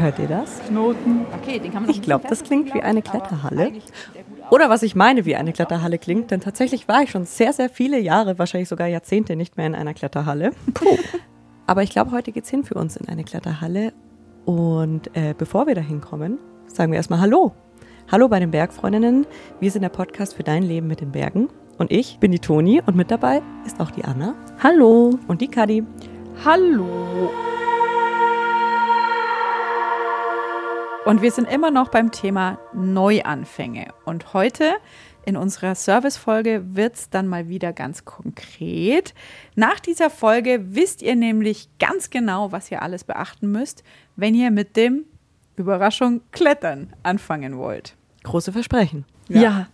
Hört ihr das? Knoten. Okay, den kann man Ich glaube, das klingt wie eine Kletterhalle. Oder was ich meine, wie eine Kletterhalle klingt, denn tatsächlich war ich schon sehr, sehr viele Jahre, wahrscheinlich sogar Jahrzehnte nicht mehr in einer Kletterhalle. Puh. Aber ich glaube, heute geht's hin für uns in eine Kletterhalle. Und äh, bevor wir da hinkommen, sagen wir erstmal Hallo. Hallo bei den Bergfreundinnen. Wir sind der Podcast für dein Leben mit den Bergen. Und ich bin die Toni und mit dabei ist auch die Anna. Hallo. Und die Kadi. Hallo. Und wir sind immer noch beim Thema Neuanfänge. Und heute in unserer Service-Folge wird es dann mal wieder ganz konkret. Nach dieser Folge wisst ihr nämlich ganz genau, was ihr alles beachten müsst, wenn ihr mit dem Überraschung Klettern anfangen wollt. Große Versprechen. Ja. ja.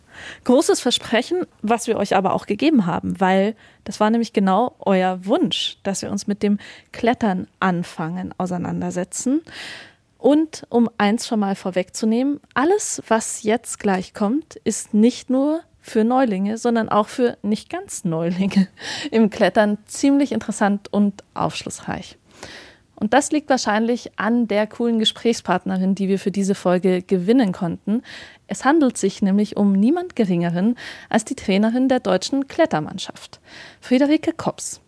großes Versprechen, was wir euch aber auch gegeben haben, weil das war nämlich genau euer Wunsch, dass wir uns mit dem Klettern anfangen, auseinandersetzen. Und um eins schon mal vorwegzunehmen, alles, was jetzt gleich kommt, ist nicht nur für Neulinge, sondern auch für nicht ganz Neulinge im Klettern ziemlich interessant und aufschlussreich. Und das liegt wahrscheinlich an der coolen Gesprächspartnerin, die wir für diese Folge gewinnen konnten. Es handelt sich nämlich um niemand Geringeren als die Trainerin der deutschen Klettermannschaft, Friederike Kops.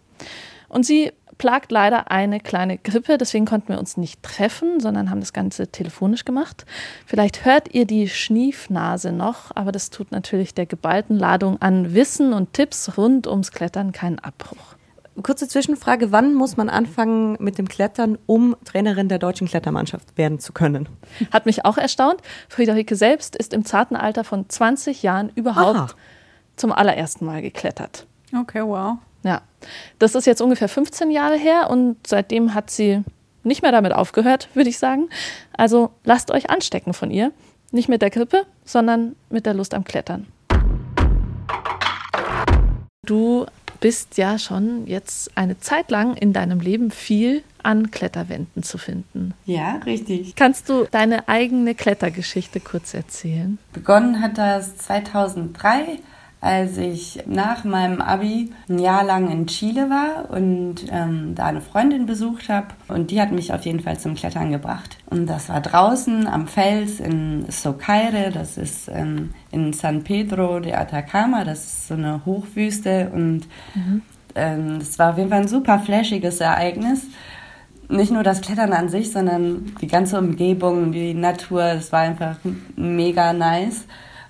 Und sie plagt leider eine kleine Grippe, deswegen konnten wir uns nicht treffen, sondern haben das Ganze telefonisch gemacht. Vielleicht hört ihr die Schniefnase noch, aber das tut natürlich der geballten Ladung an Wissen und Tipps rund ums Klettern keinen Abbruch. Kurze Zwischenfrage, wann muss man anfangen mit dem Klettern, um Trainerin der deutschen Klettermannschaft werden zu können? Hat mich auch erstaunt. Friederike selbst ist im zarten Alter von 20 Jahren überhaupt Aha. zum allerersten Mal geklettert. Okay, wow. Das ist jetzt ungefähr 15 Jahre her und seitdem hat sie nicht mehr damit aufgehört, würde ich sagen. Also lasst euch anstecken von ihr. Nicht mit der Grippe, sondern mit der Lust am Klettern. Du bist ja schon jetzt eine Zeit lang in deinem Leben viel an Kletterwänden zu finden. Ja, richtig. Kannst du deine eigene Klettergeschichte kurz erzählen? Begonnen hat das 2003 als ich nach meinem Abi ein Jahr lang in Chile war und ähm, da eine Freundin besucht habe. Und die hat mich auf jeden Fall zum Klettern gebracht. Und das war draußen am Fels in Socaire, das ist ähm, in San Pedro de Atacama, das ist so eine Hochwüste. Und mhm. ähm, war auf jeden Fall ein super flashiges Ereignis. Nicht nur das Klettern an sich, sondern die ganze Umgebung, die Natur, das war einfach mega nice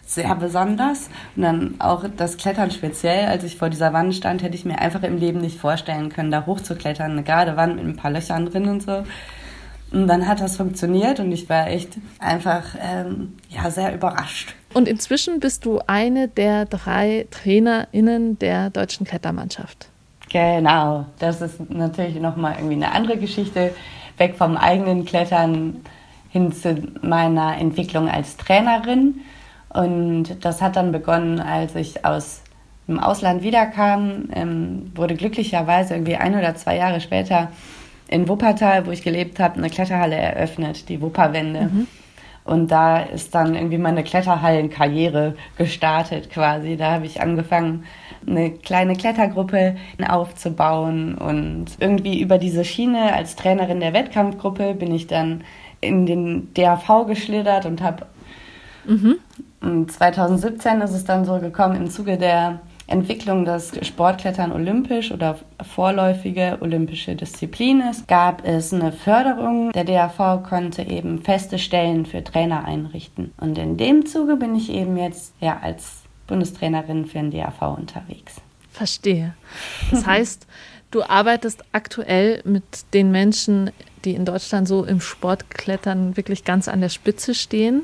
sehr besonders. Und dann auch das Klettern speziell. Als ich vor dieser Wand stand, hätte ich mir einfach im Leben nicht vorstellen können, da hochzuklettern. Eine gerade Wand mit ein paar Löchern drin und so. Und dann hat das funktioniert und ich war echt einfach ähm, ja, sehr überrascht. Und inzwischen bist du eine der drei TrainerInnen der deutschen Klettermannschaft. Genau, das ist natürlich nochmal irgendwie eine andere Geschichte. Weg vom eigenen Klettern hin zu meiner Entwicklung als Trainerin. Und das hat dann begonnen, als ich aus dem Ausland wiederkam, ähm, wurde glücklicherweise irgendwie ein oder zwei Jahre später in Wuppertal, wo ich gelebt habe, eine Kletterhalle eröffnet, die Wupperwende. Mhm. Und da ist dann irgendwie meine Kletterhallenkarriere gestartet quasi. Da habe ich angefangen, eine kleine Klettergruppe aufzubauen und irgendwie über diese Schiene als Trainerin der Wettkampfgruppe bin ich dann in den DAV geschlittert und habe mhm. 2017 ist es dann so gekommen, im Zuge der Entwicklung des Sportklettern olympisch oder vorläufige olympische Disziplin ist, gab es eine Förderung. Der DAV konnte eben feste Stellen für Trainer einrichten. Und in dem Zuge bin ich eben jetzt ja als Bundestrainerin für den DAV unterwegs. Verstehe. Das heißt, du arbeitest aktuell mit den Menschen, die in Deutschland so im Sportklettern wirklich ganz an der Spitze stehen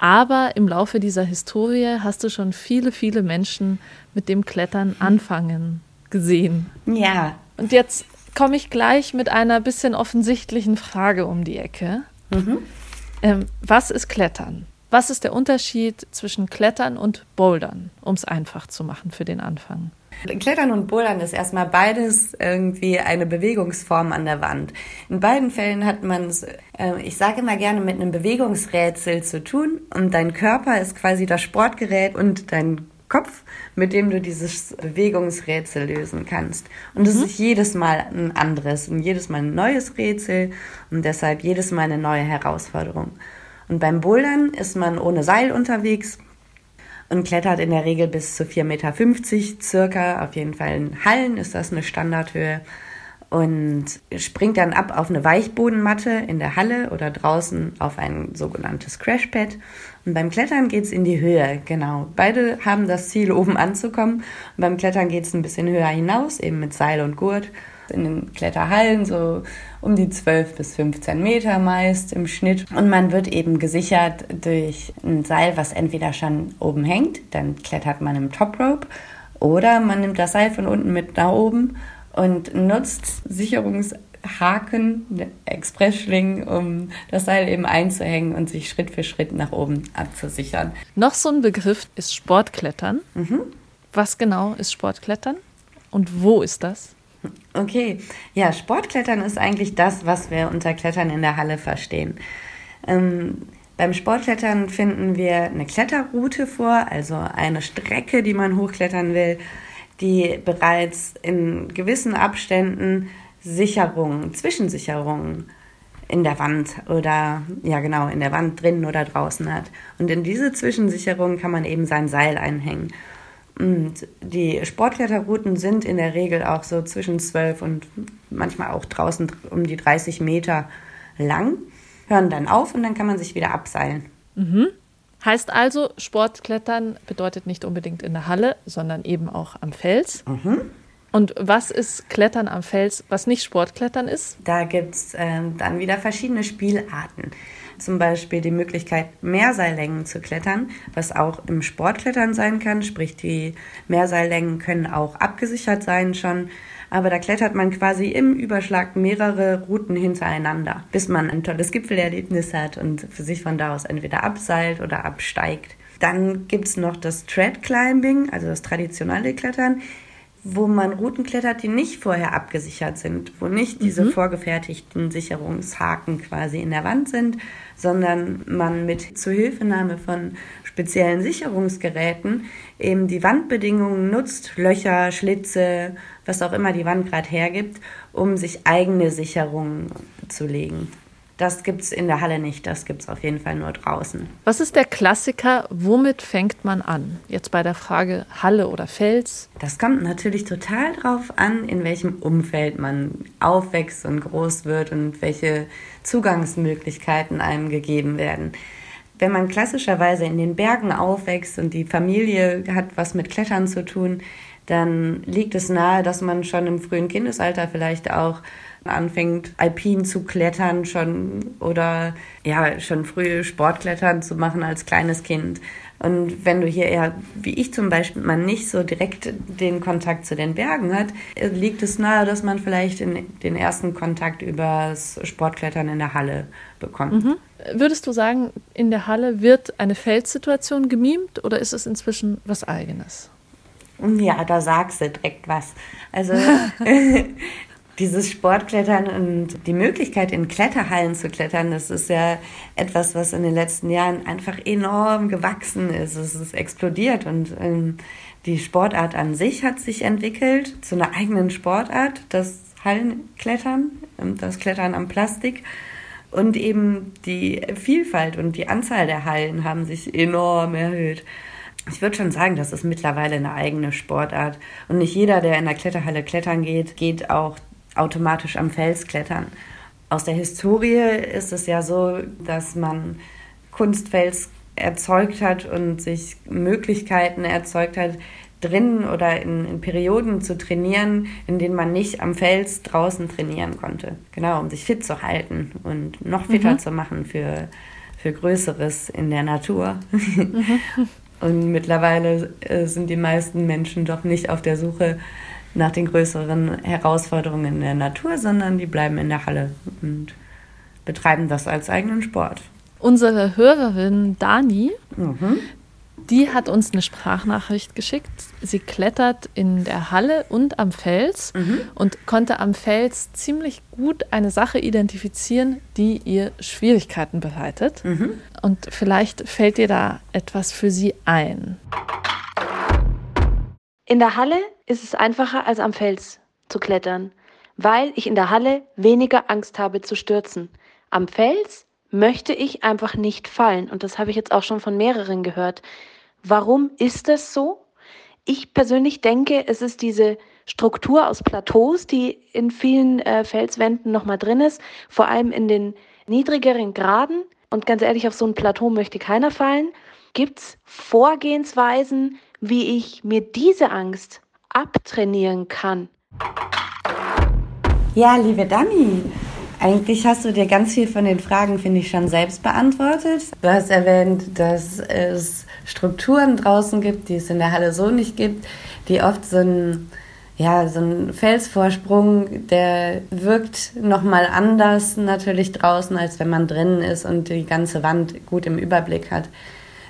aber im Laufe dieser Historie hast du schon viele, viele Menschen mit dem Klettern anfangen gesehen. Ja. Und jetzt komme ich gleich mit einer bisschen offensichtlichen Frage um die Ecke. Mhm. Ähm, was ist Klettern? Was ist der Unterschied zwischen Klettern und Bouldern, um es einfach zu machen für den Anfang? Klettern und Bouldern ist erstmal beides irgendwie eine Bewegungsform an der Wand. In beiden Fällen hat man es, äh, ich sage immer gerne, mit einem Bewegungsrätsel zu tun und dein Körper ist quasi das Sportgerät und dein Kopf, mit dem du dieses Bewegungsrätsel lösen kannst. Und es mhm. ist jedes Mal ein anderes und jedes Mal ein neues Rätsel und deshalb jedes Mal eine neue Herausforderung. Und beim Bouldern ist man ohne Seil unterwegs und klettert in der Regel bis zu 4,50 Meter circa. Auf jeden Fall in Hallen ist das eine Standardhöhe und springt dann ab auf eine Weichbodenmatte in der Halle oder draußen auf ein sogenanntes Crashpad. Und beim Klettern geht's in die Höhe, genau. Beide haben das Ziel, oben anzukommen. Und beim Klettern geht's ein bisschen höher hinaus, eben mit Seil und Gurt. In den Kletterhallen so um die 12 bis 15 Meter meist im Schnitt. Und man wird eben gesichert durch ein Seil, was entweder schon oben hängt, dann klettert man im Top Rope, oder man nimmt das Seil von unten mit nach oben und nutzt Sicherungshaken, Expressschlingen, um das Seil eben einzuhängen und sich Schritt für Schritt nach oben abzusichern. Noch so ein Begriff ist Sportklettern. Mhm. Was genau ist Sportklettern und wo ist das? Okay, ja, Sportklettern ist eigentlich das, was wir unter Klettern in der Halle verstehen. Ähm, beim Sportklettern finden wir eine Kletterroute vor, also eine Strecke, die man hochklettern will die bereits in gewissen Abständen Sicherungen, Zwischensicherungen in der Wand oder ja genau in der Wand drinnen oder draußen hat. Und in diese Zwischensicherungen kann man eben sein Seil einhängen. Und die Sportkletterrouten sind in der Regel auch so zwischen 12 und manchmal auch draußen um die 30 Meter lang, hören dann auf und dann kann man sich wieder abseilen. Mhm. Heißt also, Sportklettern bedeutet nicht unbedingt in der Halle, sondern eben auch am Fels. Mhm. Und was ist Klettern am Fels, was nicht Sportklettern ist? Da gibt es äh, dann wieder verschiedene Spielarten. Zum Beispiel die Möglichkeit, Mehrseillängen zu klettern, was auch im Sportklettern sein kann. Sprich, die Mehrseillängen können auch abgesichert sein schon aber da klettert man quasi im Überschlag mehrere Routen hintereinander, bis man ein tolles Gipfelerlebnis hat und für sich von da aus entweder abseilt oder absteigt. Dann gibt's noch das Tread Climbing, also das traditionelle Klettern, wo man Routen klettert, die nicht vorher abgesichert sind, wo nicht diese mhm. vorgefertigten Sicherungshaken quasi in der Wand sind, sondern man mit Zuhilfenahme von speziellen Sicherungsgeräten eben die Wandbedingungen nutzt, Löcher, Schlitze, was auch immer die Wand gerade hergibt, um sich eigene Sicherungen zu legen. Das gibt es in der Halle nicht, das gibt es auf jeden Fall nur draußen. Was ist der Klassiker? Womit fängt man an? Jetzt bei der Frage Halle oder Fels? Das kommt natürlich total drauf an, in welchem Umfeld man aufwächst und groß wird und welche Zugangsmöglichkeiten einem gegeben werden wenn man klassischerweise in den Bergen aufwächst und die Familie hat was mit Klettern zu tun, dann liegt es nahe, dass man schon im frühen Kindesalter vielleicht auch anfängt, alpin zu klettern schon oder ja, schon früh Sportklettern zu machen als kleines Kind. Und wenn du hier eher, wie ich zum Beispiel, man nicht so direkt den Kontakt zu den Bergen hat, liegt es nahe, dass man vielleicht den ersten Kontakt übers Sportklettern in der Halle bekommt. Mhm. Würdest du sagen, in der Halle wird eine Feldsituation gemimt oder ist es inzwischen was Eigenes? Ja, da sagst du direkt was. Also dieses Sportklettern und die Möglichkeit, in Kletterhallen zu klettern, das ist ja etwas, was in den letzten Jahren einfach enorm gewachsen ist. Es ist explodiert und ähm, die Sportart an sich hat sich entwickelt zu einer eigenen Sportart, das Hallenklettern, das Klettern am Plastik. Und eben die Vielfalt und die Anzahl der Hallen haben sich enorm erhöht. Ich würde schon sagen, das ist mittlerweile eine eigene Sportart. Und nicht jeder, der in der Kletterhalle klettern geht, geht auch automatisch am Fels klettern. Aus der Historie ist es ja so, dass man Kunstfels erzeugt hat und sich Möglichkeiten erzeugt hat, drinnen oder in, in, Perioden zu trainieren, in denen man nicht am Fels draußen trainieren konnte. Genau, um sich fit zu halten und noch fitter mhm. zu machen für, für Größeres in der Natur. Mhm. und mittlerweile äh, sind die meisten Menschen doch nicht auf der Suche nach den größeren Herausforderungen in der Natur, sondern die bleiben in der Halle und betreiben das als eigenen Sport. Unsere Hörerin Dani, mhm. die hat uns eine Sprachnachricht geschickt. Sie klettert in der Halle und am Fels mhm. und konnte am Fels ziemlich gut eine Sache identifizieren, die ihr Schwierigkeiten bereitet. Mhm. Und vielleicht fällt dir da etwas für sie ein. In der Halle ist es einfacher als am Fels zu klettern, weil ich in der Halle weniger Angst habe zu stürzen. Am Fels möchte ich einfach nicht fallen und das habe ich jetzt auch schon von mehreren gehört. Warum ist das so? Ich persönlich denke, es ist diese Struktur aus Plateaus, die in vielen äh, Felswänden nochmal drin ist, vor allem in den niedrigeren Graden. Und ganz ehrlich, auf so ein Plateau möchte keiner fallen. Gibt es Vorgehensweisen, wie ich mir diese Angst abtrainieren kann? Ja, liebe Dami, eigentlich hast du dir ganz viel von den Fragen, finde ich, schon selbst beantwortet. Du hast erwähnt, dass es Strukturen draußen gibt, die es in der Halle so nicht gibt, die oft so ein ja, so ein Felsvorsprung, der wirkt nochmal anders natürlich draußen, als wenn man drinnen ist und die ganze Wand gut im Überblick hat.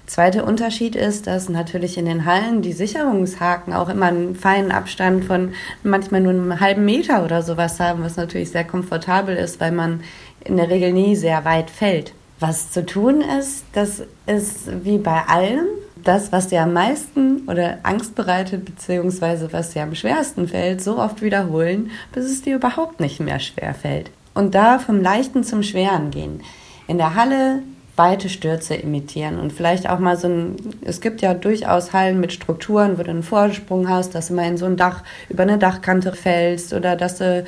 Zweiter Unterschied ist, dass natürlich in den Hallen die Sicherungshaken auch immer einen feinen Abstand von manchmal nur einem halben Meter oder sowas haben, was natürlich sehr komfortabel ist, weil man in der Regel nie sehr weit fällt. Was zu tun ist, das ist wie bei allem das, was dir am meisten oder Angst bereitet, beziehungsweise was dir am schwersten fällt, so oft wiederholen, bis es dir überhaupt nicht mehr schwer fällt. Und da vom Leichten zum Schweren gehen. In der Halle weite Stürze imitieren und vielleicht auch mal so ein, es gibt ja durchaus Hallen mit Strukturen, wo du einen Vorsprung hast, dass du mal in so ein Dach, über eine Dachkante fällst oder dass du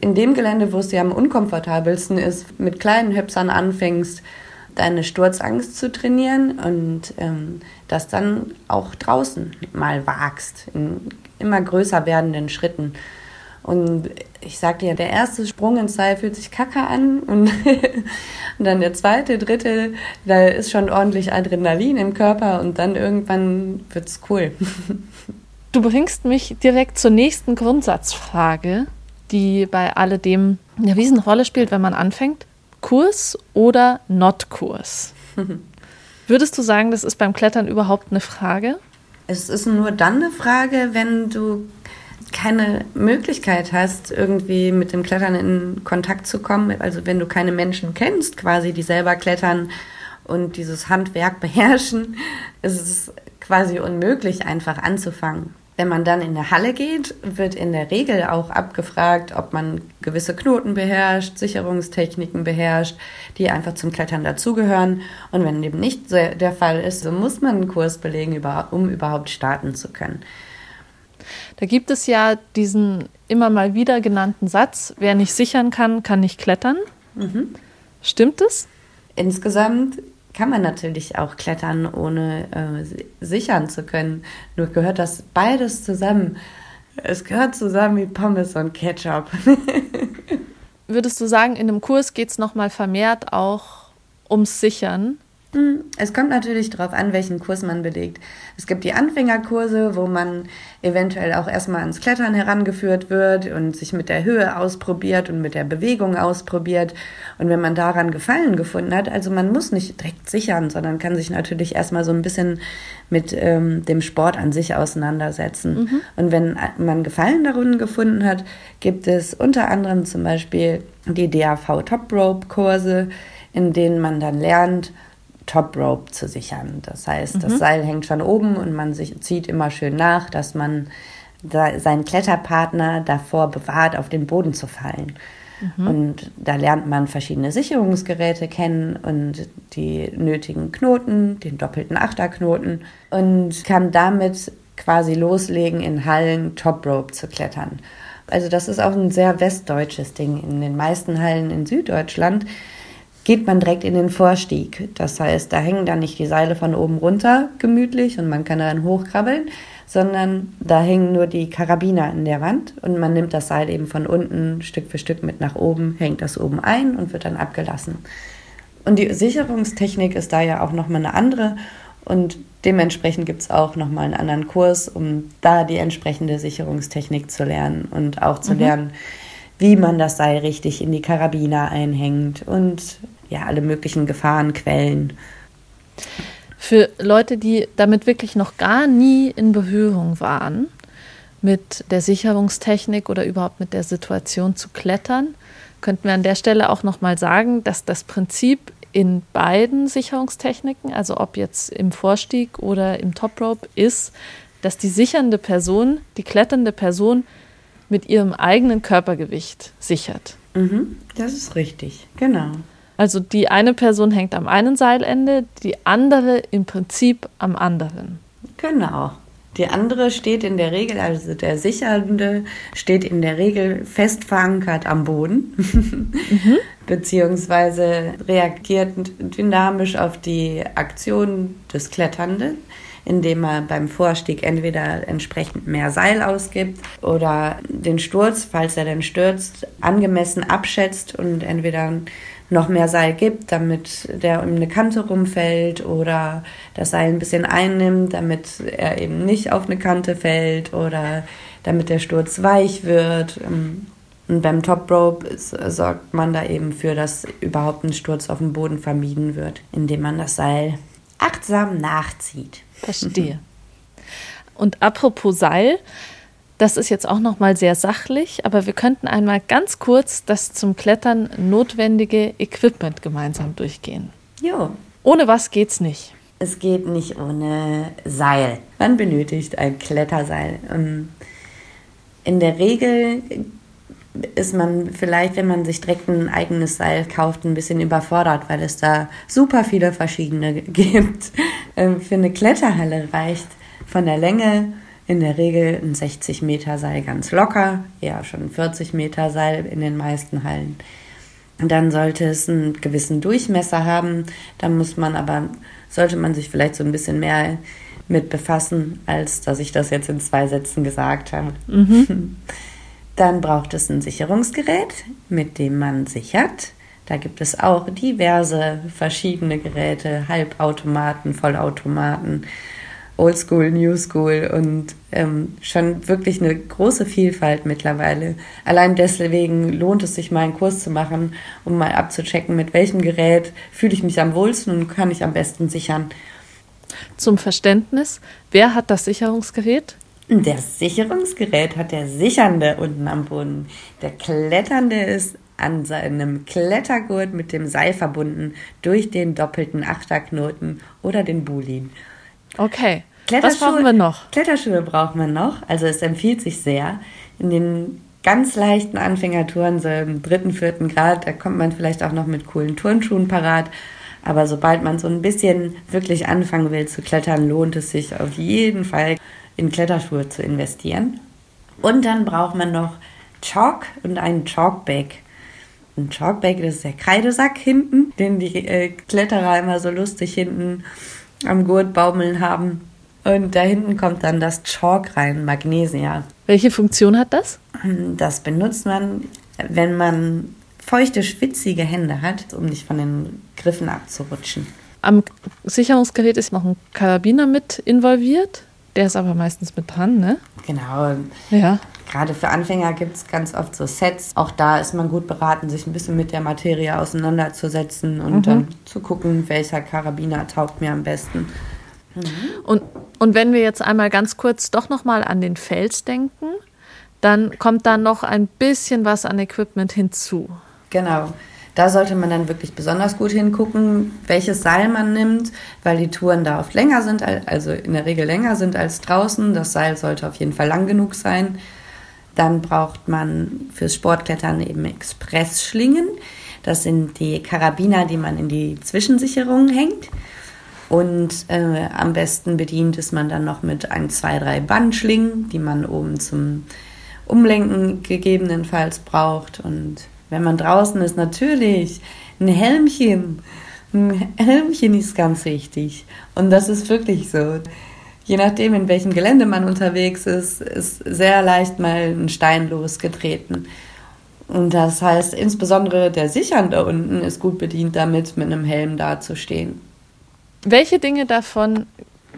in dem Gelände, wo es dir am unkomfortabelsten ist, mit kleinen Hüpsern anfängst, deine Sturzangst zu trainieren und ähm, das dann auch draußen mal wagst, in immer größer werdenden Schritten. Und ich sagte ja, der erste Sprung ins Seil fühlt sich kacke an und, und dann der zweite, dritte, da ist schon ordentlich Adrenalin im Körper und dann irgendwann wird's cool. Du bringst mich direkt zur nächsten Grundsatzfrage, die bei alledem eine Riesenrolle spielt, wenn man anfängt. Kurs oder Not-Kurs? Würdest du sagen, das ist beim Klettern überhaupt eine Frage? Es ist nur dann eine Frage, wenn du keine Möglichkeit hast, irgendwie mit dem Klettern in Kontakt zu kommen, also wenn du keine Menschen kennst, quasi, die selber klettern und dieses Handwerk beherrschen, ist es quasi unmöglich, einfach anzufangen. Wenn man dann in eine Halle geht, wird in der Regel auch abgefragt, ob man gewisse Knoten beherrscht, Sicherungstechniken beherrscht, die einfach zum Klettern dazugehören. Und wenn dem nicht der Fall ist, so muss man einen Kurs belegen, um überhaupt starten zu können. Da gibt es ja diesen immer mal wieder genannten Satz, wer nicht sichern kann, kann nicht klettern. Mhm. Stimmt es? Insgesamt kann man natürlich auch klettern, ohne äh, sichern zu können. Nur gehört das beides zusammen. Es gehört zusammen wie Pommes und Ketchup. Würdest du sagen, in einem Kurs geht es nochmal vermehrt auch ums Sichern? Hm, es kommt natürlich darauf an, welchen Kurs man belegt. Es gibt die Anfängerkurse, wo man eventuell auch erstmal ans Klettern herangeführt wird und sich mit der Höhe ausprobiert und mit der Bewegung ausprobiert. Und wenn man daran Gefallen gefunden hat, also man muss nicht direkt sichern, sondern kann sich natürlich erstmal so ein bisschen mit ähm, dem Sport an sich auseinandersetzen. Mhm. Und wenn man Gefallen darin gefunden hat, gibt es unter anderem zum Beispiel die DAV Top Rope Kurse, in denen man dann lernt, Top Rope zu sichern. Das heißt, mhm. das Seil hängt von oben und man sich, zieht immer schön nach, dass man da, seinen Kletterpartner davor bewahrt, auf den Boden zu fallen. Mhm. Und da lernt man verschiedene Sicherungsgeräte kennen und die nötigen Knoten, den doppelten Achterknoten und kann damit quasi loslegen, in Hallen Top Rope zu klettern. Also das ist auch ein sehr westdeutsches Ding. In den meisten Hallen in Süddeutschland geht man direkt in den Vorstieg. Das heißt, da hängen dann nicht die Seile von oben runter gemütlich und man kann dann hochkrabbeln, sondern da hängen nur die Karabiner in der Wand und man nimmt das Seil eben von unten Stück für Stück mit nach oben, hängt das oben ein und wird dann abgelassen. Und die Sicherungstechnik ist da ja auch nochmal eine andere und dementsprechend gibt es auch nochmal einen anderen Kurs, um da die entsprechende Sicherungstechnik zu lernen und auch zu mhm. lernen, wie man das Seil richtig in die Karabiner einhängt und ja, alle möglichen Gefahrenquellen. Für Leute, die damit wirklich noch gar nie in Berührung waren, mit der Sicherungstechnik oder überhaupt mit der Situation zu klettern, könnten wir an der Stelle auch noch mal sagen, dass das Prinzip in beiden Sicherungstechniken, also ob jetzt im Vorstieg oder im Top Rope, ist, dass die sichernde Person, die kletternde Person mit ihrem eigenen Körpergewicht sichert. Mhm, das ist richtig, genau. Also die eine Person hängt am einen Seilende, die andere im Prinzip am anderen. Genau. Die andere steht in der Regel, also der Sichernde steht in der Regel fest verankert am Boden, mhm. beziehungsweise reagiert dynamisch auf die Aktion des Kletternden, indem er beim Vorstieg entweder entsprechend mehr Seil ausgibt oder den Sturz, falls er denn stürzt, angemessen abschätzt und entweder noch mehr Seil gibt, damit der um eine Kante rumfällt oder das Seil ein bisschen einnimmt, damit er eben nicht auf eine Kante fällt oder damit der Sturz weich wird. Und beim Top Rope sorgt man da eben für, dass überhaupt ein Sturz auf dem Boden vermieden wird, indem man das Seil achtsam nachzieht. Verstehe. Und apropos Seil, das ist jetzt auch noch mal sehr sachlich, aber wir könnten einmal ganz kurz das zum Klettern notwendige Equipment gemeinsam durchgehen. Jo. Ohne was geht's nicht? Es geht nicht ohne Seil. Man benötigt ein Kletterseil. Ähm, in der Regel ist man vielleicht, wenn man sich direkt ein eigenes Seil kauft, ein bisschen überfordert, weil es da super viele verschiedene gibt. Ähm, für eine Kletterhalle reicht von der Länge in der Regel ein 60 Meter Seil ganz locker, eher schon ein 40 Meter Seil in den meisten Hallen. Und dann sollte es einen gewissen Durchmesser haben. Da muss man aber, sollte man sich vielleicht so ein bisschen mehr mit befassen, als dass ich das jetzt in zwei Sätzen gesagt habe. Mhm. Dann braucht es ein Sicherungsgerät, mit dem man sichert. Da gibt es auch diverse verschiedene Geräte, Halbautomaten, Vollautomaten, Oldschool, New School und ähm, schon wirklich eine große Vielfalt mittlerweile. Allein deswegen lohnt es sich mal einen Kurs zu machen, um mal abzuchecken, mit welchem Gerät fühle ich mich am wohlsten und kann ich am besten sichern. Zum Verständnis, wer hat das Sicherungsgerät? Das Sicherungsgerät hat der Sichernde unten am Boden. Der Kletternde ist an seinem Klettergurt mit dem Seil verbunden durch den doppelten Achterknoten oder den Bulin. Okay. Was brauchen wir noch? Kletterschuhe braucht man noch. Also es empfiehlt sich sehr. In den ganz leichten Anfängertouren, so im dritten, vierten Grad, da kommt man vielleicht auch noch mit coolen Turnschuhen parat. Aber sobald man so ein bisschen wirklich anfangen will zu klettern, lohnt es sich auf jeden Fall in Kletterschuhe zu investieren. Und dann braucht man noch Chalk und einen Chalkbag. Ein Chalkbag, das ist der Kreidesack hinten, den die äh, Kletterer immer so lustig hinten am Gurt baumeln haben. Und da hinten kommt dann das Chalk rein, Magnesia. Welche Funktion hat das? Das benutzt man, wenn man feuchte, schwitzige Hände hat, um nicht von den Griffen abzurutschen. Am Sicherungsgerät ist noch ein Karabiner mit involviert. Der ist aber meistens mit dran, ne? Genau. Ja. Gerade für Anfänger gibt es ganz oft so Sets. Auch da ist man gut beraten, sich ein bisschen mit der Materie auseinanderzusetzen und mhm. dann zu gucken, welcher Karabiner taugt mir am besten. Mhm. Und, und wenn wir jetzt einmal ganz kurz doch nochmal an den Fels denken, dann kommt da noch ein bisschen was an Equipment hinzu. Genau. Da sollte man dann wirklich besonders gut hingucken, welches Seil man nimmt, weil die Touren da oft länger sind, also in der Regel länger sind als draußen. Das Seil sollte auf jeden Fall lang genug sein. Dann braucht man fürs Sportklettern eben Expressschlingen. Das sind die Karabiner, die man in die Zwischensicherung hängt. Und äh, am besten bedient ist man dann noch mit ein, zwei, drei Bandschlingen, die man oben zum Umlenken gegebenenfalls braucht. Und wenn man draußen ist, natürlich ein Helmchen. Ein Helmchen ist ganz wichtig. Und das ist wirklich so je nachdem, in welchem Gelände man unterwegs ist, ist sehr leicht mal ein Stein losgetreten. Und das heißt, insbesondere der Sichernde unten ist gut bedient damit, mit einem Helm dazustehen. Welche Dinge davon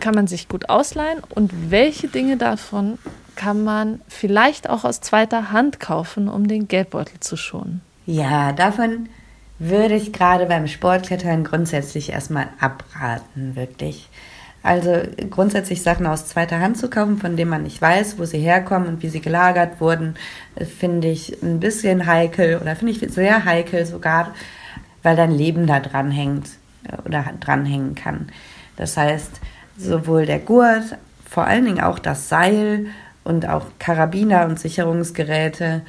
kann man sich gut ausleihen und welche Dinge davon kann man vielleicht auch aus zweiter Hand kaufen, um den Geldbeutel zu schonen? Ja, davon würde ich gerade beim Sportklettern grundsätzlich erstmal abraten, wirklich. Also grundsätzlich Sachen aus zweiter Hand zu kaufen, von denen man nicht weiß, wo sie herkommen und wie sie gelagert wurden, finde ich ein bisschen heikel oder finde ich sehr heikel sogar, weil dein Leben da dranhängt äh, oder dranhängen kann. Das heißt, sowohl der Gurt vor allen Dingen auch das Seil und auch Karabiner und Sicherungsgeräte,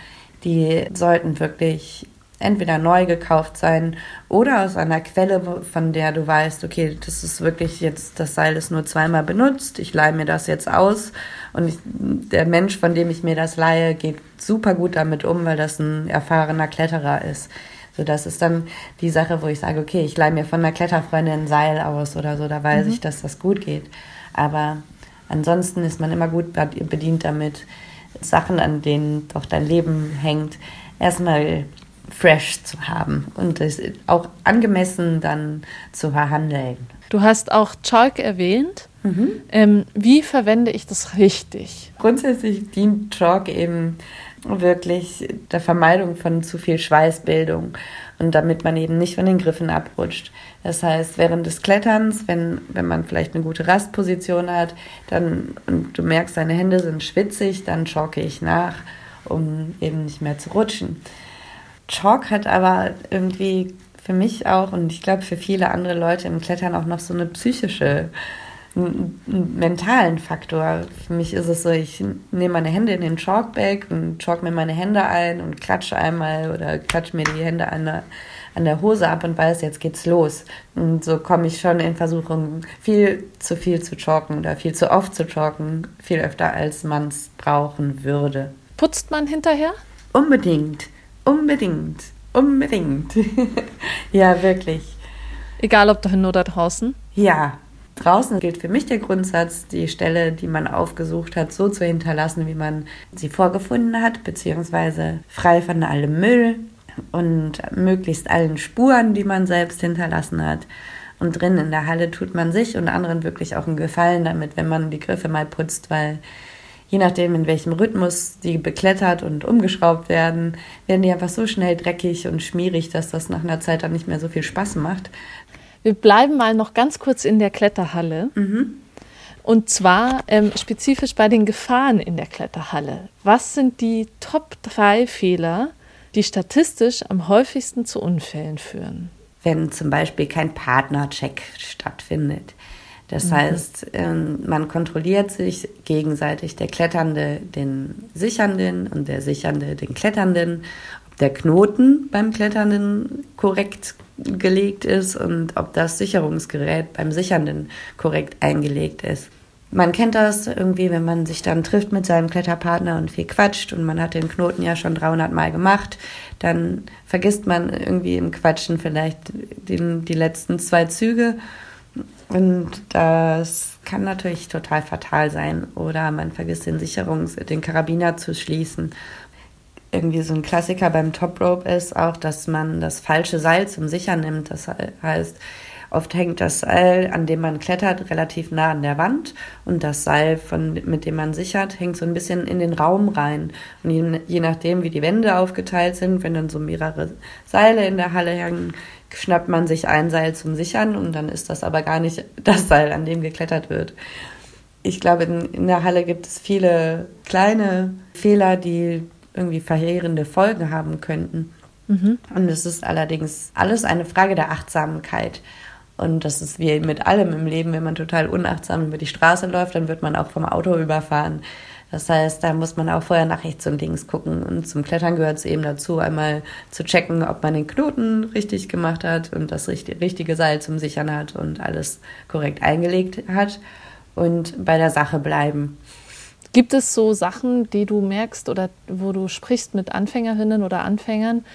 die sollten wirklich entweder neu gekauft sein oder aus einer Quelle, von der du weißt, okay, das ist wirklich jetzt, das Seil ist nur zweimal benutzt, ich leihe mir das jetzt aus und ich, der Mensch, von dem ich mir das leihe, geht super gut damit um, weil das ein erfahrener Kletterer ist. So, das ist dann die Sache, wo ich sage, okay, ich leihe mir von einer Kletterfreundin ein Seil aus oder so, da weiß mhm. ich, dass das gut geht. Aber ansonsten ist man immer gut bedient damit, Sachen, an denen doch dein Leben hängt, erstmal fresh zu haben und es auch angemessen dann zu verhandeln. Du hast auch Chalk erwähnt. Mhm. Ähm, wie verwende ich das richtig? Grundsätzlich dient Chalk eben wirklich der Vermeidung von zu viel Schweißbildung und damit man eben nicht von den Griffen abrutscht. Das heißt, während des Kletterns, wenn, wenn man vielleicht eine gute Rastposition hat, dann und du merkst, deine Hände sind schwitzig, dann chalke ich nach, um eben nicht mehr zu rutschen. Chalk hat aber irgendwie für mich auch und ich glaube für viele andere Leute im Klettern auch noch so eine psychische, einen mentalen Faktor. Für mich ist es so, ich nehme meine Hände in den Chalkbag und chalk mir meine Hände ein und klatsche einmal oder klatsche mir die Hände an der, an der Hose ab und weiß, jetzt geht's los. Und so komme ich schon in Versuchung, viel zu viel zu chalken oder viel zu oft zu chalken, viel öfter als man es brauchen würde. Putzt man hinterher? Unbedingt. Unbedingt. Unbedingt. ja, wirklich. Egal ob dahin oder draußen? Ja. Draußen gilt für mich der Grundsatz, die Stelle, die man aufgesucht hat, so zu hinterlassen, wie man sie vorgefunden hat, beziehungsweise frei von allem Müll und möglichst allen Spuren, die man selbst hinterlassen hat. Und drin in der Halle tut man sich und anderen wirklich auch einen Gefallen damit, wenn man die Griffe mal putzt, weil je nachdem, in welchem Rhythmus die beklettert und umgeschraubt werden, werden die einfach so schnell dreckig und schmierig, dass das nach einer Zeit dann nicht mehr so viel Spaß macht. Wir bleiben mal noch ganz kurz in der Kletterhalle. Mhm. Und zwar ähm, spezifisch bei den Gefahren in der Kletterhalle. Was sind die Top 3 Fehler, die statistisch am häufigsten zu Unfällen führen? Wenn zum Beispiel kein Partnercheck stattfindet das mhm. heißt, ähm, man kontrolliert sich gegenseitig, der Kletternde den Sichernden und der Sichernde den Kletternden, ob der Knoten beim Kletternden korrekt gelegt ist und ob das Sicherungsgerät beim Sichernden korrekt eingelegt ist. Man kennt das irgendwie, wenn man sich dann trifft mit seinem Kletterpartner und viel quatscht und man hat den Knoten ja schon 300 Mal gemacht, dann vergisst man irgendwie im Quatschen vielleicht den, die letzten zwei Züge und das kann natürlich total fatal sein. Oder man vergisst den Sicherungs-, den Karabiner zu schließen. Irgendwie so ein Klassiker beim Top Rope ist auch, dass man das falsche Seil zum Sichern nimmt. Das heißt, oft hängt das Seil, an dem man klettert, relativ nah an der Wand und das Seil, von, mit dem man sichert, hängt so ein bisschen in den Raum rein. Und je, je nachdem, wie die Wände aufgeteilt sind, wenn dann so mehrere Seile in der Halle hängen, schnappt man sich ein Seil zum Sichern und dann ist das aber gar nicht das Seil, an dem geklettert wird. Ich glaube, in, in der Halle gibt es viele kleine Fehler, die irgendwie verheerende Folgen haben könnten. Mhm. Und es ist allerdings alles eine Frage der Achtsamkeit. Und das ist wie mit allem im Leben, wenn man total unachtsam über die Straße läuft, dann wird man auch vom Auto überfahren. Das heißt, da muss man auch vorher nach rechts und links gucken. Und zum Klettern gehört es eben dazu, einmal zu checken, ob man den Knoten richtig gemacht hat und das richtige Seil zum Sichern hat und alles korrekt eingelegt hat und bei der Sache bleiben. Gibt es so Sachen, die du merkst oder wo du sprichst mit Anfängerinnen oder Anfängern,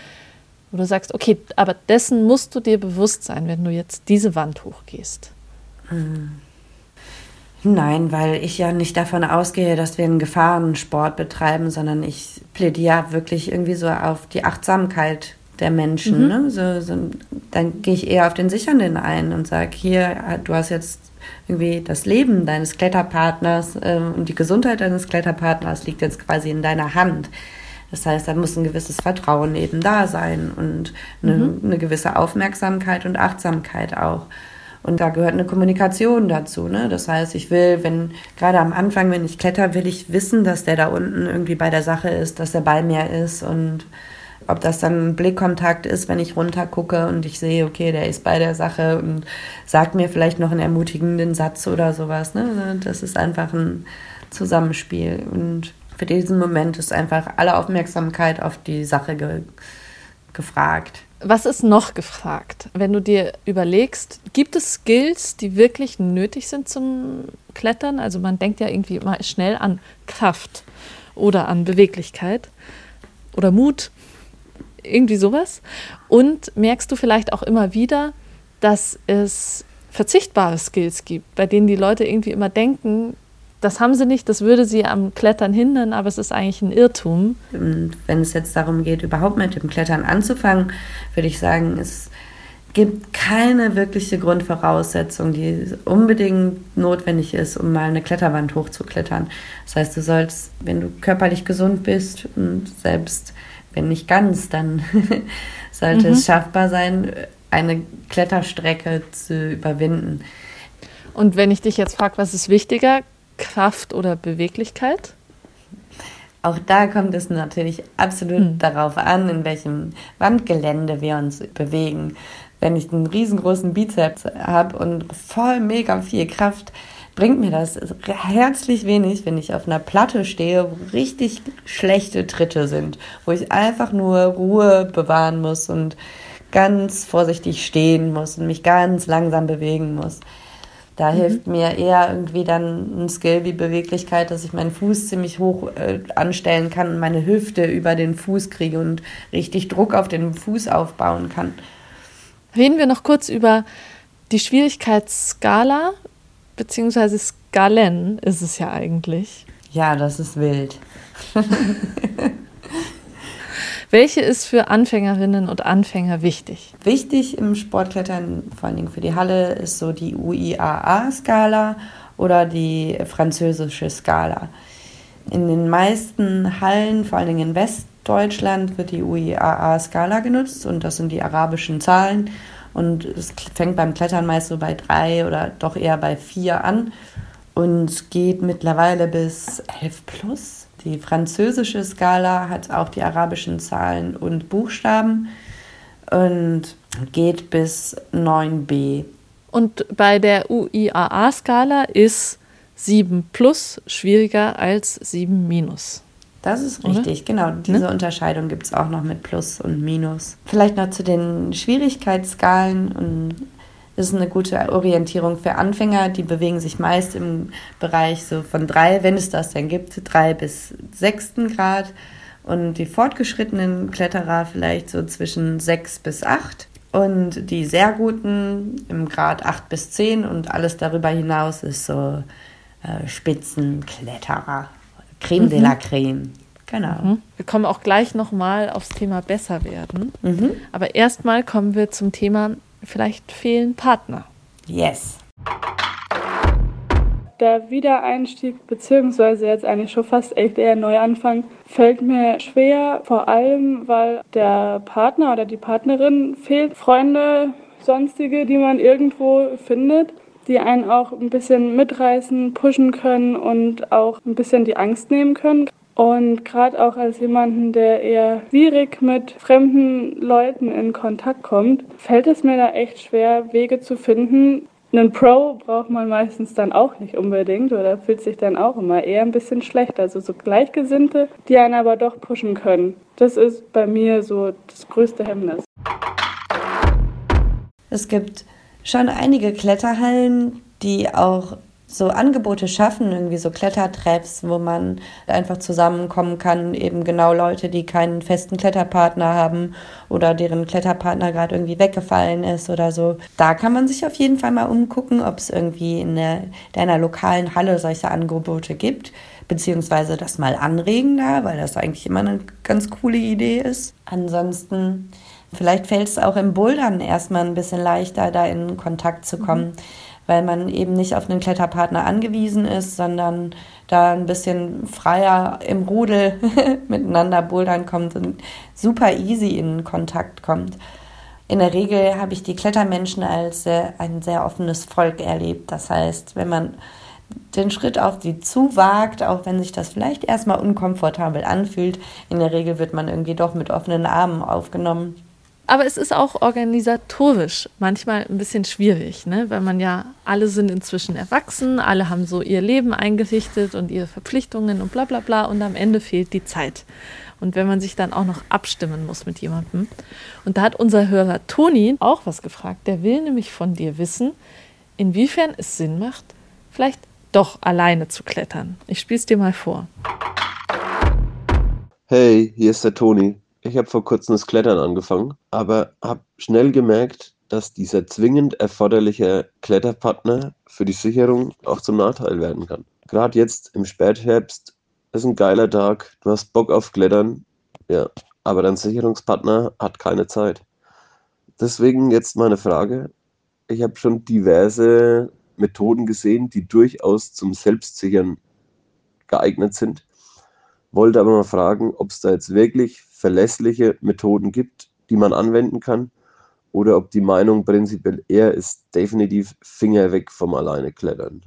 wo du sagst, okay, aber dessen musst du dir bewusst sein, wenn du jetzt diese Wand hochgehst? Hm. Nein, weil ich ja nicht davon ausgehe, dass wir einen Gefahrensport betreiben, sondern ich plädiere wirklich irgendwie so auf die Achtsamkeit der Menschen. Mhm. Ne? So, so, dann gehe ich eher auf den Sichernden ein und sage, hier, du hast jetzt irgendwie das Leben deines Kletterpartners äh, und die Gesundheit deines Kletterpartners liegt jetzt quasi in deiner Hand. Das heißt, da muss ein gewisses Vertrauen eben da sein und eine, mhm. eine gewisse Aufmerksamkeit und Achtsamkeit auch. Und da gehört eine Kommunikation dazu. Ne? Das heißt, ich will, wenn gerade am Anfang, wenn ich kletter, will ich wissen, dass der da unten irgendwie bei der Sache ist, dass er bei mir ist und Ob das dann ein Blickkontakt ist, wenn ich runter gucke und ich sehe, okay, der ist bei der Sache und sagt mir vielleicht noch einen ermutigenden Satz oder sowas. Ne? Das ist einfach ein Zusammenspiel. Und für diesen Moment ist einfach alle Aufmerksamkeit auf die Sache ge gefragt. Was ist noch gefragt? Wenn du dir überlegst, gibt es Skills, die wirklich nötig sind zum Klettern? Also man denkt ja irgendwie immer schnell an Kraft oder an Beweglichkeit oder Mut, irgendwie sowas. Und merkst du vielleicht auch immer wieder, dass es verzichtbare Skills gibt, bei denen die Leute irgendwie immer denken, das haben sie nicht, das würde sie am Klettern hindern, aber es ist eigentlich ein Irrtum. Und wenn es jetzt darum geht, überhaupt mit dem Klettern anzufangen, würde ich sagen, es gibt keine wirkliche Grundvoraussetzung, die unbedingt notwendig ist, um mal eine Kletterwand hochzuklettern. Das heißt, du sollst, wenn du körperlich gesund bist und selbst wenn nicht ganz, dann sollte mhm. es schaffbar sein, eine Kletterstrecke zu überwinden. Und wenn ich dich jetzt frage, was ist wichtiger, Kraft oder Beweglichkeit? Auch da kommt es natürlich absolut hm. darauf an, in welchem Wandgelände wir uns bewegen. Wenn ich einen riesengroßen Bizeps habe und voll mega viel Kraft, bringt mir das herzlich wenig, wenn ich auf einer Platte stehe, wo richtig schlechte Tritte sind, wo ich einfach nur Ruhe bewahren muss und ganz vorsichtig stehen muss und mich ganz langsam bewegen muss. Da mhm. hilft mir eher irgendwie dann ein Skill wie Beweglichkeit, dass ich meinen Fuß ziemlich hoch äh, anstellen kann und meine Hüfte über den Fuß kriege und richtig Druck auf den Fuß aufbauen kann. Reden wir noch kurz über die Schwierigkeitsskala, beziehungsweise Skalen ist es ja eigentlich. Ja, das ist wild. Welche ist für Anfängerinnen und Anfänger wichtig? Wichtig im Sportklettern, vor allen Dingen für die Halle, ist so die UIAA-Skala oder die französische Skala. In den meisten Hallen, vor allen Dingen in Westdeutschland, wird die UIAA-Skala genutzt und das sind die arabischen Zahlen. Und es fängt beim Klettern meist so bei drei oder doch eher bei vier an und geht mittlerweile bis elf plus die französische Skala hat auch die arabischen Zahlen und Buchstaben und geht bis 9b. Und bei der UIAA-Skala ist 7 plus schwieriger als 7 minus. Das ist richtig, Oder? genau. Diese ne? Unterscheidung gibt es auch noch mit Plus und Minus. Vielleicht noch zu den Schwierigkeitsskalen und ist eine gute Orientierung für Anfänger. Die bewegen sich meist im Bereich so von drei, wenn es das denn gibt, drei bis sechsten Grad. Und die fortgeschrittenen Kletterer vielleicht so zwischen sechs bis acht. Und die sehr guten im Grad acht bis zehn und alles darüber hinaus ist so äh, Spitzenkletterer. Creme mhm. de la Creme. Genau. Mhm. Wir kommen auch gleich nochmal aufs Thema besser werden. Mhm. Aber erstmal kommen wir zum Thema vielleicht fehlen Partner. Yes. Der Wiedereinstieg, beziehungsweise jetzt eigentlich schon fast echt eher Neuanfang, fällt mir schwer, vor allem, weil der Partner oder die Partnerin fehlt. Freunde, sonstige, die man irgendwo findet, die einen auch ein bisschen mitreißen, pushen können und auch ein bisschen die Angst nehmen können. Und gerade auch als jemanden, der eher schwierig mit fremden Leuten in Kontakt kommt, fällt es mir da echt schwer, Wege zu finden. Einen Pro braucht man meistens dann auch nicht unbedingt oder fühlt sich dann auch immer eher ein bisschen schlecht. Also so Gleichgesinnte, die einen aber doch pushen können. Das ist bei mir so das größte Hemmnis. Es gibt schon einige Kletterhallen, die auch so Angebote schaffen, irgendwie so Klettertreffs, wo man einfach zusammenkommen kann, eben genau Leute, die keinen festen Kletterpartner haben oder deren Kletterpartner gerade irgendwie weggefallen ist oder so. Da kann man sich auf jeden Fall mal umgucken, ob es irgendwie in der, deiner lokalen Halle solche Angebote gibt, beziehungsweise das mal anregen da, weil das eigentlich immer eine ganz coole Idee ist. Ansonsten Vielleicht fällt es auch im Bouldern erstmal ein bisschen leichter, da in Kontakt zu kommen. Mhm weil man eben nicht auf einen Kletterpartner angewiesen ist, sondern da ein bisschen freier im Rudel miteinander bouldern kommt und super easy in Kontakt kommt. In der Regel habe ich die Klettermenschen als ein sehr offenes Volk erlebt. Das heißt, wenn man den Schritt auf sie zuwagt, auch wenn sich das vielleicht erstmal unkomfortabel anfühlt. In der Regel wird man irgendwie doch mit offenen Armen aufgenommen. Aber es ist auch organisatorisch manchmal ein bisschen schwierig, ne? weil man ja, alle sind inzwischen erwachsen, alle haben so ihr Leben eingerichtet und ihre Verpflichtungen und bla bla bla und am Ende fehlt die Zeit. Und wenn man sich dann auch noch abstimmen muss mit jemandem. Und da hat unser Hörer Toni auch was gefragt. Der will nämlich von dir wissen, inwiefern es Sinn macht, vielleicht doch alleine zu klettern. Ich spiel's dir mal vor. Hey, hier ist der Toni. Ich habe vor kurzem das Klettern angefangen, aber habe schnell gemerkt, dass dieser zwingend erforderliche Kletterpartner für die Sicherung auch zum Nachteil werden kann. Gerade jetzt im Spätherbst ist ein geiler Tag, du hast Bock auf Klettern, ja, aber dein Sicherungspartner hat keine Zeit. Deswegen jetzt meine Frage. Ich habe schon diverse Methoden gesehen, die durchaus zum Selbstsichern geeignet sind. Wollte aber mal fragen, ob es da jetzt wirklich verlässliche Methoden gibt, die man anwenden kann, oder ob die Meinung prinzipiell eher ist, definitiv Finger weg vom alleine klettern.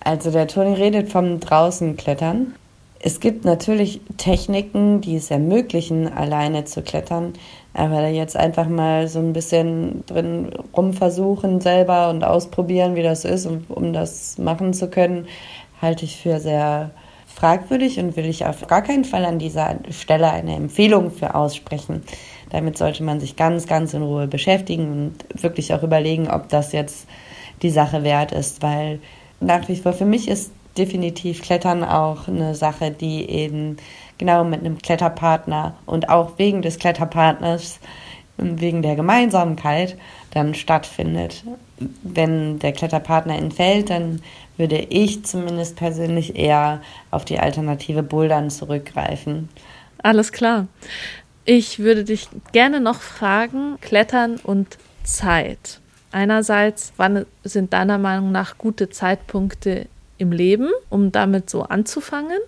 Also der Toni redet vom draußen klettern. Es gibt natürlich Techniken, die es ermöglichen, alleine zu klettern. Aber jetzt einfach mal so ein bisschen drin rumversuchen selber und ausprobieren, wie das ist, um, um das machen zu können, halte ich für sehr fragwürdig und will ich auf gar keinen Fall an dieser Stelle eine Empfehlung für aussprechen. Damit sollte man sich ganz, ganz in Ruhe beschäftigen und wirklich auch überlegen, ob das jetzt die Sache wert ist, weil nach wie vor für mich ist definitiv Klettern auch eine Sache, die eben genau mit einem Kletterpartner und auch wegen des Kletterpartners, wegen der Gemeinsamkeit dann stattfindet. Wenn der Kletterpartner entfällt, dann würde ich zumindest persönlich eher auf die Alternative Bouldern zurückgreifen. Alles klar. Ich würde dich gerne noch fragen, Klettern und Zeit. Einerseits, wann sind deiner Meinung nach gute Zeitpunkte im Leben, um damit so anzufangen?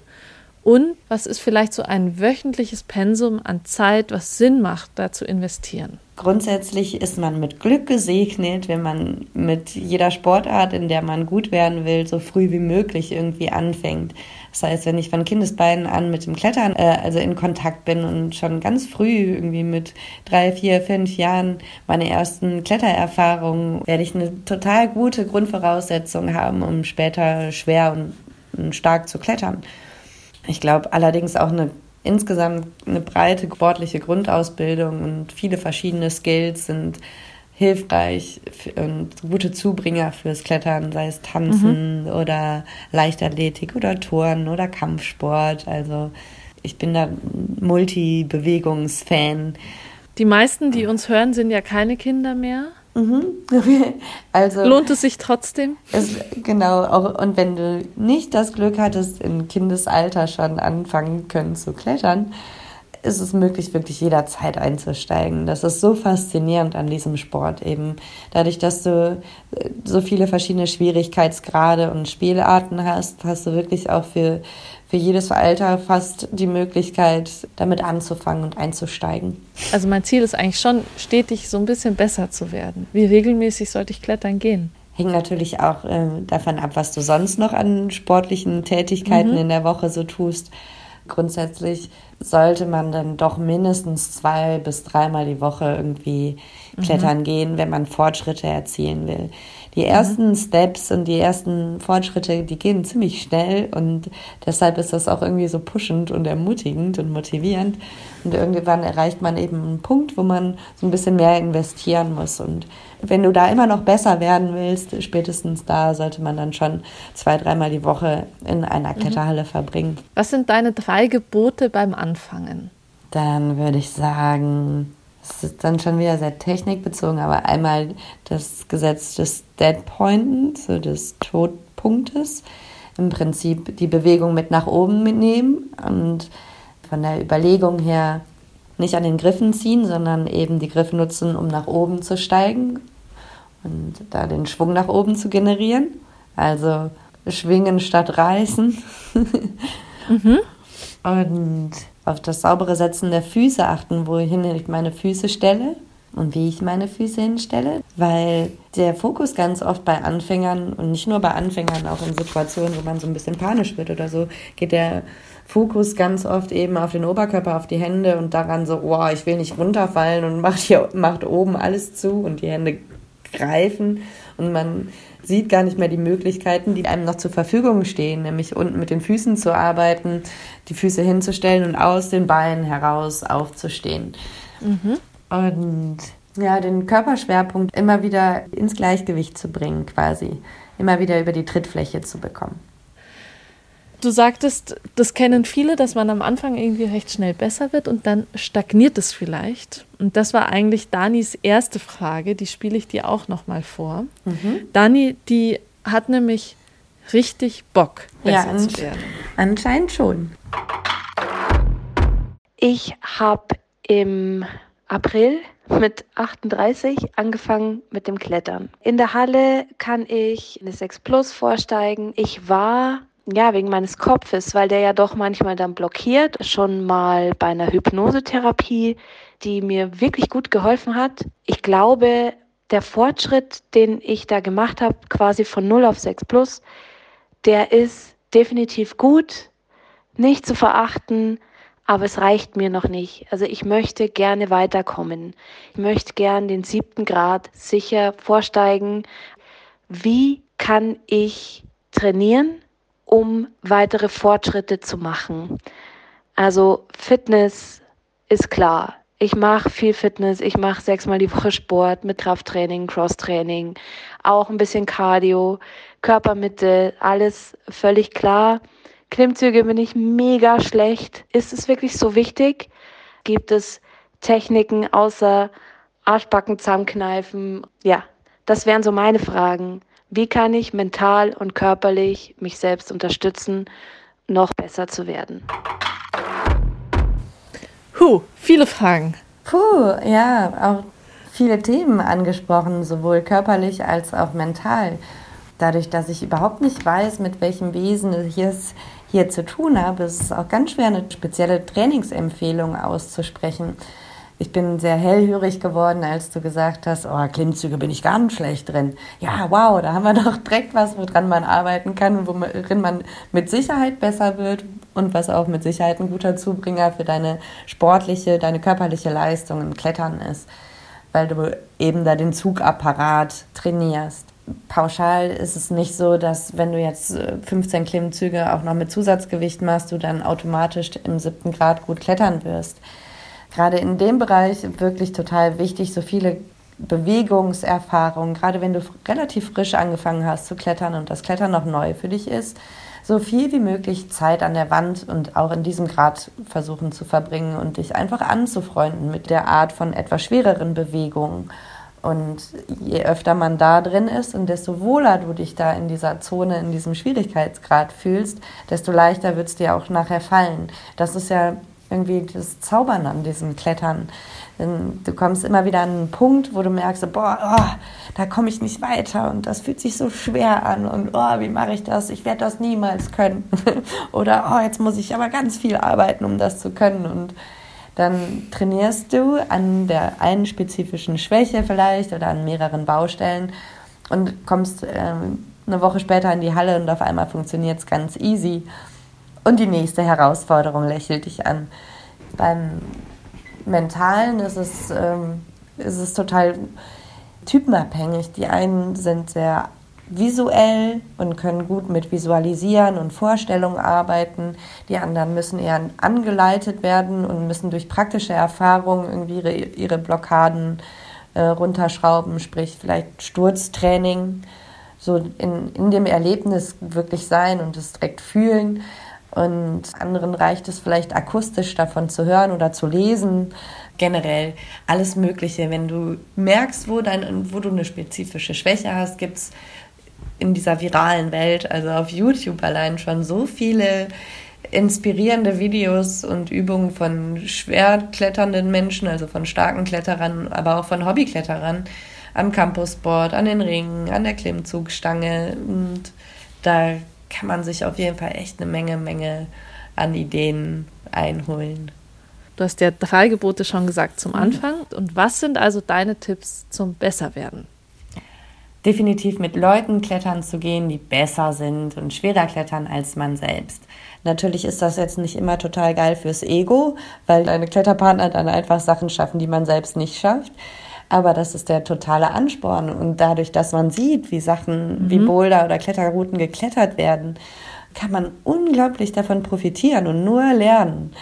Und was ist vielleicht so ein wöchentliches Pensum an Zeit, was Sinn macht, da zu investieren? Grundsätzlich ist man mit Glück gesegnet, wenn man mit jeder Sportart, in der man gut werden will, so früh wie möglich irgendwie anfängt. Das heißt, wenn ich von Kindesbeinen an mit dem Klettern äh, also in Kontakt bin und schon ganz früh irgendwie mit drei, vier, fünf Jahren meine ersten Klettererfahrungen, werde ich eine total gute Grundvoraussetzung haben, um später schwer und, und stark zu klettern. Ich glaube allerdings auch eine insgesamt eine breite sportliche Grundausbildung und viele verschiedene Skills sind hilfreich und gute Zubringer fürs Klettern, sei es Tanzen mhm. oder Leichtathletik oder Turnen oder Kampfsport. Also ich bin da Multibewegungsfan. Die meisten, die uns hören, sind ja keine Kinder mehr. Mhm. Also lohnt es sich trotzdem? Es, genau, auch, und wenn du nicht das Glück hattest, im Kindesalter schon anfangen können zu klettern, ist es möglich, wirklich jederzeit einzusteigen. Das ist so faszinierend an diesem Sport eben. Dadurch, dass du äh, so viele verschiedene Schwierigkeitsgrade und Spielarten hast, hast du wirklich auch für, für jedes Alter fast die Möglichkeit, damit anzufangen und einzusteigen. Also mein Ziel ist eigentlich schon, stetig so ein bisschen besser zu werden. Wie regelmäßig sollte ich klettern gehen? Hängt natürlich auch äh, davon ab, was du sonst noch an sportlichen Tätigkeiten mhm. in der Woche so tust. Grundsätzlich sollte man dann doch mindestens zwei bis dreimal die Woche irgendwie mhm. klettern gehen, wenn man Fortschritte erzielen will. Die ersten mhm. Steps und die ersten Fortschritte, die gehen ziemlich schnell und deshalb ist das auch irgendwie so pushend und ermutigend und motivierend. Und irgendwann erreicht man eben einen Punkt, wo man so ein bisschen mehr investieren muss. Und wenn du da immer noch besser werden willst, spätestens da sollte man dann schon zwei, dreimal die Woche in einer mhm. Kletterhalle mhm. verbringen. Was sind deine drei Gebote beim Anfangen? Dann würde ich sagen, es ist dann schon wieder sehr technikbezogen, aber einmal das Gesetz des Deadpointen, so des Todpunktes. Im Prinzip die Bewegung mit nach oben mitnehmen und von der Überlegung her nicht an den Griffen ziehen, sondern eben die Griffe nutzen, um nach oben zu steigen und da den Schwung nach oben zu generieren. Also schwingen statt reißen. mhm. Und auf das saubere Setzen der Füße achten, wohin ich meine Füße stelle. und wie ich meine Füße hinstelle, weil der Fokus ganz oft bei Anfängern und nicht nur bei Anfängern, auch in Situationen, wo man so ein bisschen panisch wird oder so, geht der Fokus ganz oft eben auf den Oberkörper, auf die Hände und daran so, oh, ich will nicht runterfallen und macht hier macht oben alles zu und die Hände greifen und man sieht gar nicht mehr die Möglichkeiten, die einem noch zur Verfügung stehen, nämlich unten mit den Füßen zu arbeiten, die Füße hinzustellen und aus den Beinen heraus aufzustehen. Mhm. Und ja, den Körperschwerpunkt immer wieder ins Gleichgewicht zu bringen, quasi. Immer wieder über die Trittfläche zu bekommen. Du sagtest, das kennen viele, dass man am Anfang irgendwie recht schnell besser wird und dann stagniert es vielleicht. Und das war eigentlich Danis erste Frage, die spiele ich dir auch noch mal vor. Mhm. Dani, die hat nämlich richtig Bock, besser ja, zu werden. Anscheinend schon. Ich habe im April mit 38 angefangen mit dem Klettern. In der Halle kann ich eine 6 Plus vorsteigen. Ich war ja, wegen meines Kopfes, weil der ja doch manchmal dann blockiert. Schon mal bei einer Hypnosetherapie, die mir wirklich gut geholfen hat. Ich glaube, der Fortschritt, den ich da gemacht habe, quasi von 0 auf 6 plus, der ist definitiv gut, nicht zu verachten, aber es reicht mir noch nicht. Also ich möchte gerne weiterkommen. Ich möchte gern den siebten Grad sicher vorsteigen. Wie kann ich trainieren? Um weitere Fortschritte zu machen. Also Fitness ist klar. Ich mache viel Fitness, ich mache sechsmal die Woche Sport mit Krafttraining, Crosstraining, auch ein bisschen Cardio, Körpermitte, alles völlig klar. Klimmzüge bin ich mega schlecht. Ist es wirklich so wichtig? Gibt es Techniken außer Arschbacken zusammenkneifen? Ja, das wären so meine Fragen. Wie kann ich mental und körperlich mich selbst unterstützen, noch besser zu werden? Puh, viele Fragen. Puh, ja, auch viele Themen angesprochen, sowohl körperlich als auch mental. Dadurch, dass ich überhaupt nicht weiß, mit welchem Wesen ich es hier zu tun habe, ist es auch ganz schwer, eine spezielle Trainingsempfehlung auszusprechen. Ich bin sehr hellhörig geworden, als du gesagt hast, oh, Klimmzüge bin ich ganz schlecht drin. Ja, wow, da haben wir doch direkt was, woran man arbeiten kann, worin man mit Sicherheit besser wird und was auch mit Sicherheit ein guter Zubringer für deine sportliche, deine körperliche Leistung im Klettern ist, weil du eben da den Zugapparat trainierst. Pauschal ist es nicht so, dass wenn du jetzt 15 äh, Klimmzüge auch noch mit Zusatzgewicht machst, du dann automatisch im siebten Grad gut klettern wirst gerade in dem Bereich wirklich total wichtig, so viele Bewegungserfahrungen, gerade wenn du relativ frisch angefangen hast zu klettern und das Klettern noch neu für dich ist, so viel wie möglich Zeit an der Wand und auch in diesem Grad versuchen zu verbringen und dich einfach anzufreunden mit der Art von etwas schwereren Bewegungen. Und je öfter man da drin ist und desto wohler du dich da in dieser Zone, in diesem Schwierigkeitsgrad fühlst, desto leichter wird es dir auch nachher fallen. Das ist ja irgendwie das Zaubern an diesem Klettern. Du kommst immer wieder an einen Punkt, wo du merkst, boah, oh, da komme ich nicht weiter und das fühlt sich so schwer an und oh, wie mache ich das? Ich werde das niemals können. Oder oh, jetzt muss ich aber ganz viel arbeiten, um das zu können. Und dann trainierst du an der einen spezifischen Schwäche vielleicht oder an mehreren Baustellen und kommst ähm, eine Woche später in die Halle und auf einmal funktioniert es ganz easy. Und die nächste Herausforderung lächelt dich an. Beim Mentalen ist es, ähm, ist es total typenabhängig. Die einen sind sehr visuell und können gut mit Visualisieren und Vorstellungen arbeiten. Die anderen müssen eher angeleitet werden und müssen durch praktische Erfahrungen irgendwie ihre, ihre Blockaden äh, runterschrauben, sprich vielleicht Sturztraining, so in, in dem Erlebnis wirklich sein und es direkt fühlen. Und anderen reicht es vielleicht akustisch davon zu hören oder zu lesen. Generell alles Mögliche. Wenn du merkst, wo, dein, wo du eine spezifische Schwäche hast, gibt es in dieser viralen Welt, also auf YouTube allein schon so viele inspirierende Videos und Übungen von schwer kletternden Menschen, also von starken Kletterern, aber auch von Hobbykletterern am Campusboard, an den Ringen, an der Klimmzugstange. Und da kann man sich auf jeden Fall echt eine Menge, Menge an Ideen einholen. Du hast ja drei Gebote schon gesagt zum Anfang. Und was sind also deine Tipps zum Besserwerden? definitiv mit Leuten klettern zu gehen, die besser sind und schwerer klettern als man selbst. Natürlich ist das jetzt nicht immer total geil fürs Ego, weil deine Kletterpartner dann einfach Sachen schaffen, die man selbst nicht schafft. Aber das ist der totale Ansporn. Und dadurch, dass man sieht, wie Sachen mhm. wie Boulder oder Kletterrouten geklettert werden, kann man unglaublich davon profitieren und nur lernen.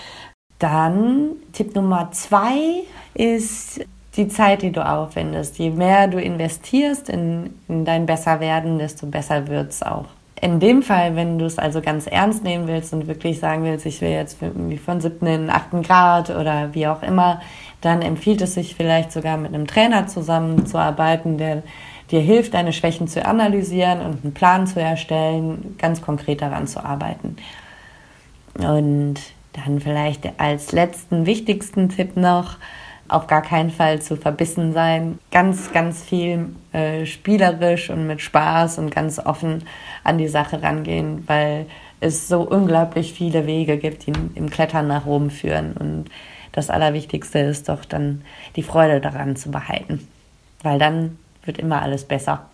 Dann Tipp Nummer zwei ist die Zeit, die du aufwendest. Je mehr du investierst in, in dein Besserwerden, desto besser wird es auch. In dem Fall, wenn du es also ganz ernst nehmen willst und wirklich sagen willst, ich will jetzt von siebten in achten Grad oder wie auch immer, dann empfiehlt es sich vielleicht sogar mit einem Trainer zusammenzuarbeiten, der dir hilft, deine Schwächen zu analysieren und einen Plan zu erstellen, ganz konkret daran zu arbeiten. Und dann vielleicht als letzten wichtigsten Tipp noch, auf gar keinen Fall zu verbissen sein. Ganz, ganz viel äh, spielerisch und mit Spaß und ganz offen an die Sache rangehen, weil es so unglaublich viele Wege gibt, die im Klettern nach oben führen. Und das Allerwichtigste ist doch dann die Freude daran zu behalten, weil dann wird immer alles besser.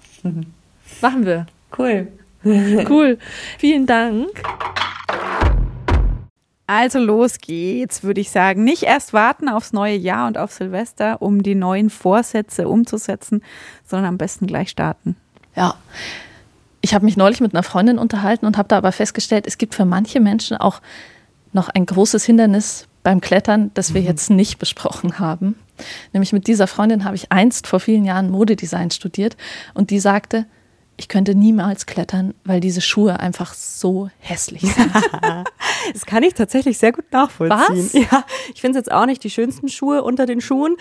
Machen wir. Cool. cool. Vielen Dank. Also los geht's, würde ich sagen. Nicht erst warten aufs neue Jahr und auf Silvester, um die neuen Vorsätze umzusetzen, sondern am besten gleich starten. Ja. Ich habe mich neulich mit einer Freundin unterhalten und habe da aber festgestellt, es gibt für manche Menschen auch noch ein großes Hindernis beim Klettern, das wir mhm. jetzt nicht besprochen haben. Nämlich mit dieser Freundin habe ich einst vor vielen Jahren Modedesign studiert und die sagte, ich könnte niemals klettern, weil diese Schuhe einfach so hässlich sind. das kann ich tatsächlich sehr gut nachvollziehen. Was? Ja, ich finde es jetzt auch nicht die schönsten Schuhe unter den Schuhen,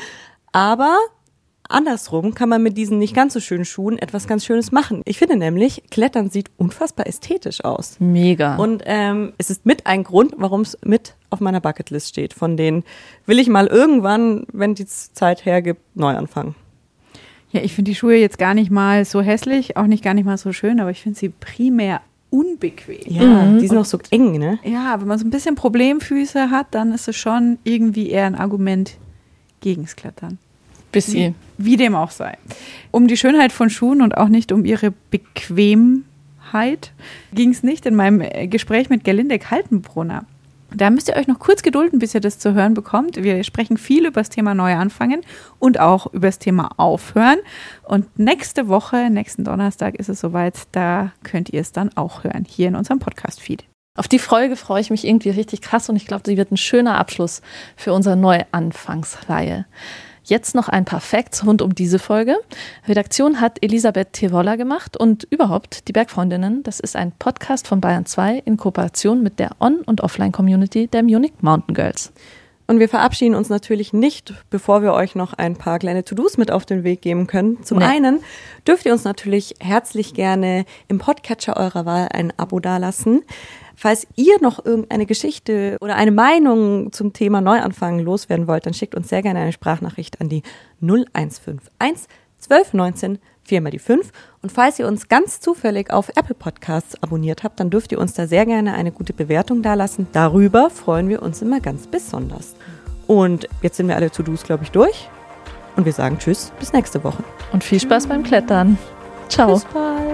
aber andersrum kann man mit diesen nicht ganz so schönen Schuhen etwas ganz Schönes machen. Ich finde nämlich, Klettern sieht unfassbar ästhetisch aus. Mega. Und ähm, es ist mit ein Grund, warum es mit auf meiner Bucketlist steht. Von denen will ich mal irgendwann, wenn die Zeit hergibt, neu anfangen. Ja, ich finde die Schuhe jetzt gar nicht mal so hässlich, auch nicht gar nicht mal so schön, aber ich finde sie primär unbequem. Ja, mhm. die sind auch so eng, ne? Ja, wenn man so ein bisschen Problemfüße hat, dann ist es schon irgendwie eher ein Argument gegens Klettern. Bisschen. Wie, wie dem auch sei. Um die Schönheit von Schuhen und auch nicht um ihre Bequemheit ging es nicht in meinem Gespräch mit Gerlinde Kaltenbrunner. Da müsst ihr euch noch kurz gedulden, bis ihr das zu hören bekommt. Wir sprechen viel über das Thema Neuanfangen und auch über das Thema Aufhören. Und nächste Woche, nächsten Donnerstag ist es soweit, da könnt ihr es dann auch hören, hier in unserem Podcast-Feed. Auf die Folge freue ich mich irgendwie richtig krass und ich glaube, sie wird ein schöner Abschluss für unsere Neuanfangsreihe. Jetzt noch ein paar Facts rund um diese Folge. Redaktion hat Elisabeth Tevolla gemacht und überhaupt die Bergfreundinnen. Das ist ein Podcast von Bayern 2 in Kooperation mit der On- und Offline-Community der Munich Mountain Girls. Und wir verabschieden uns natürlich nicht, bevor wir euch noch ein paar kleine To-Dos mit auf den Weg geben können. Zum nee. einen dürft ihr uns natürlich herzlich gerne im Podcatcher eurer Wahl ein Abo dalassen. Falls ihr noch irgendeine Geschichte oder eine Meinung zum Thema Neuanfang loswerden wollt, dann schickt uns sehr gerne eine Sprachnachricht an die 0151 1219 4 mal die 5. Und falls ihr uns ganz zufällig auf Apple Podcasts abonniert habt, dann dürft ihr uns da sehr gerne eine gute Bewertung dalassen. Darüber freuen wir uns immer ganz besonders. Und jetzt sind wir alle To-Dos, glaube ich, durch. Und wir sagen Tschüss, bis nächste Woche. Und viel Spaß beim Klettern. Ciao. Bis bald.